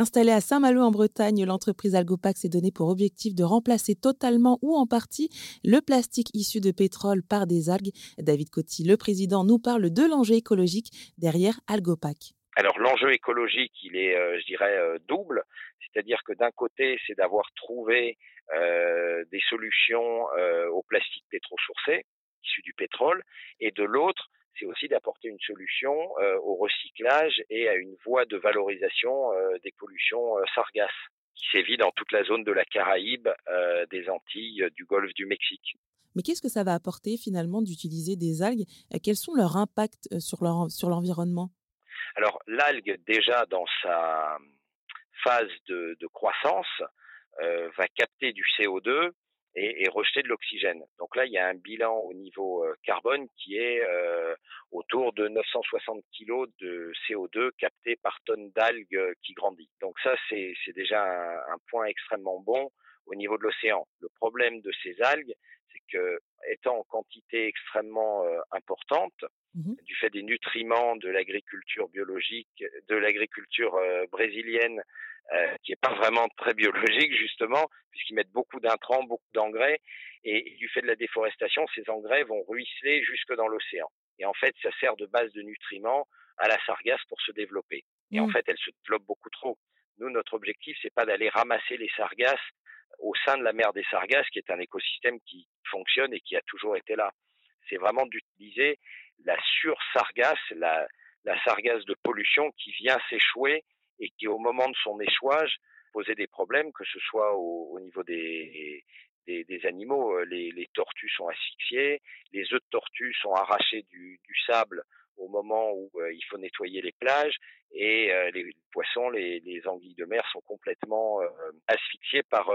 Installée à Saint-Malo en Bretagne, l'entreprise Algopac s'est donnée pour objectif de remplacer totalement ou en partie le plastique issu de pétrole par des algues. David Coty, le président, nous parle de l'enjeu écologique derrière Algopac. Alors l'enjeu écologique, il est, euh, je dirais, euh, double. C'est-à-dire que d'un côté, c'est d'avoir trouvé euh, des solutions au plastique pétrosourcé, issu du pétrole, et de l'autre, c'est aussi d'apporter une solution au recyclage et à une voie de valorisation des pollutions sargasses qui sévit dans toute la zone de la Caraïbe, des Antilles, du Golfe du Mexique. Mais qu'est-ce que ça va apporter finalement d'utiliser des algues? Quels sont leurs impacts sur l'environnement? Alors l'algue, déjà dans sa phase de, croissance, euh, va capter du CO2 et, rejeter de l'oxygène. Donc là, il y a un bilan au niveau euh, carbone qui est euh, autour de 960 kg de CO2 capté par tonne d'algues qui grandit. Donc ça, c'est déjà un, point extrêmement bon au niveau de l'océan. Le problème de ces algues, c'est que étant en quantité extrêmement importante, Mmh du fait des nutriments de l'agriculture biologique, de l'agriculture euh, brésilienne, euh, qui est pas vraiment très biologique justement, puisqu'ils mettent beaucoup d'intrants, beaucoup d'engrais, et, du fait de la déforestation, ces engrais vont ruisseler jusque dans l'océan. Et en fait, ça sert de base de nutriments à la sargasse pour se développer. Et en mmh. fait, elle se développe beaucoup trop. Nous, notre objectif, c'est pas d'aller ramasser les sargasses au sein de la mer des sargasses, qui est un écosystème qui fonctionne et qui a toujours été là. C'est vraiment d'utiliser la sur-sargasse, la, la sargasse de pollution qui vient s'échouer et qui, au moment de son échouage, posait des problèmes, que ce soit au, niveau des, des, animaux. Euh, les, les, tortues sont asphyxiées, les œufs de tortues sont arrachés du, du sable au moment où euh, il faut nettoyer les plages et euh, les poissons, les, les, anguilles de mer sont complètement euh, asphyxiés par,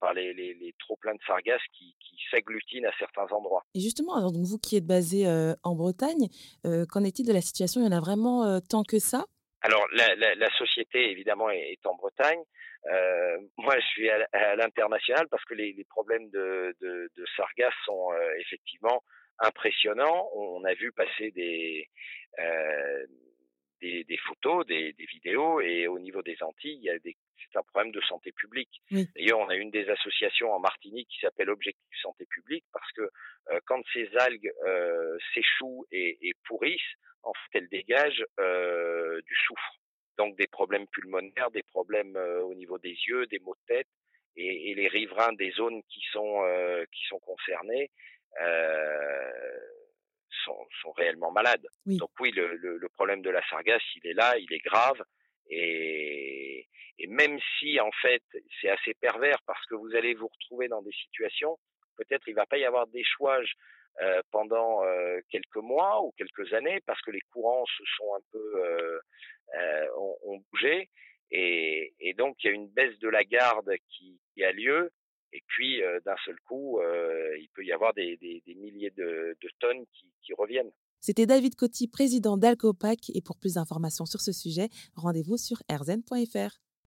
par les, les, les, trop pleins de sargasses qui, qui s'agglutinent à certains endroits. Et justement, alors donc vous qui êtes basé en Bretagne, qu'en est-il de la situation? Il y en a vraiment tant que ça? Alors la, la, la, société évidemment est, en Bretagne. Euh, moi, je suis à, l'international parce que les, les problèmes de, de, de sargasses sont effectivement impressionnant. On a vu passer des, euh, des, des, photos, des, des, vidéos, et au niveau des Antilles, c'est un problème de santé publique. D'ailleurs, on a une des associations en Martinique qui s'appelle Objectif Santé Publique parce que euh, quand ces algues euh, s'échouent et, et, pourrissent, en fait, elles dégagent euh, du soufre. Donc des problèmes pulmonaires, des problèmes euh, au niveau des yeux, des maux de tête, et, et les riverains des zones qui sont euh, qui sont concernés euh, réellement malades. Donc oui, le, le, le, problème de la sargasse, il est là, il est grave. Et, et même si en fait c'est assez pervers parce que vous allez vous retrouver dans des situations, peut-être il va pas y avoir d'échouage euh, pendant euh, quelques mois ou quelques années parce que les courants se sont un peu euh, ont, ont, bougé et, et, donc il y a une baisse de la garde qui, qui a lieu et puis, d'un seul coup, il peut y avoir des, des, des milliers de, de tonnes qui, qui, reviennent. C'était David Coty, président d'Alcopac. Et pour plus d'informations sur ce sujet, rendez-vous sur rzn.fr.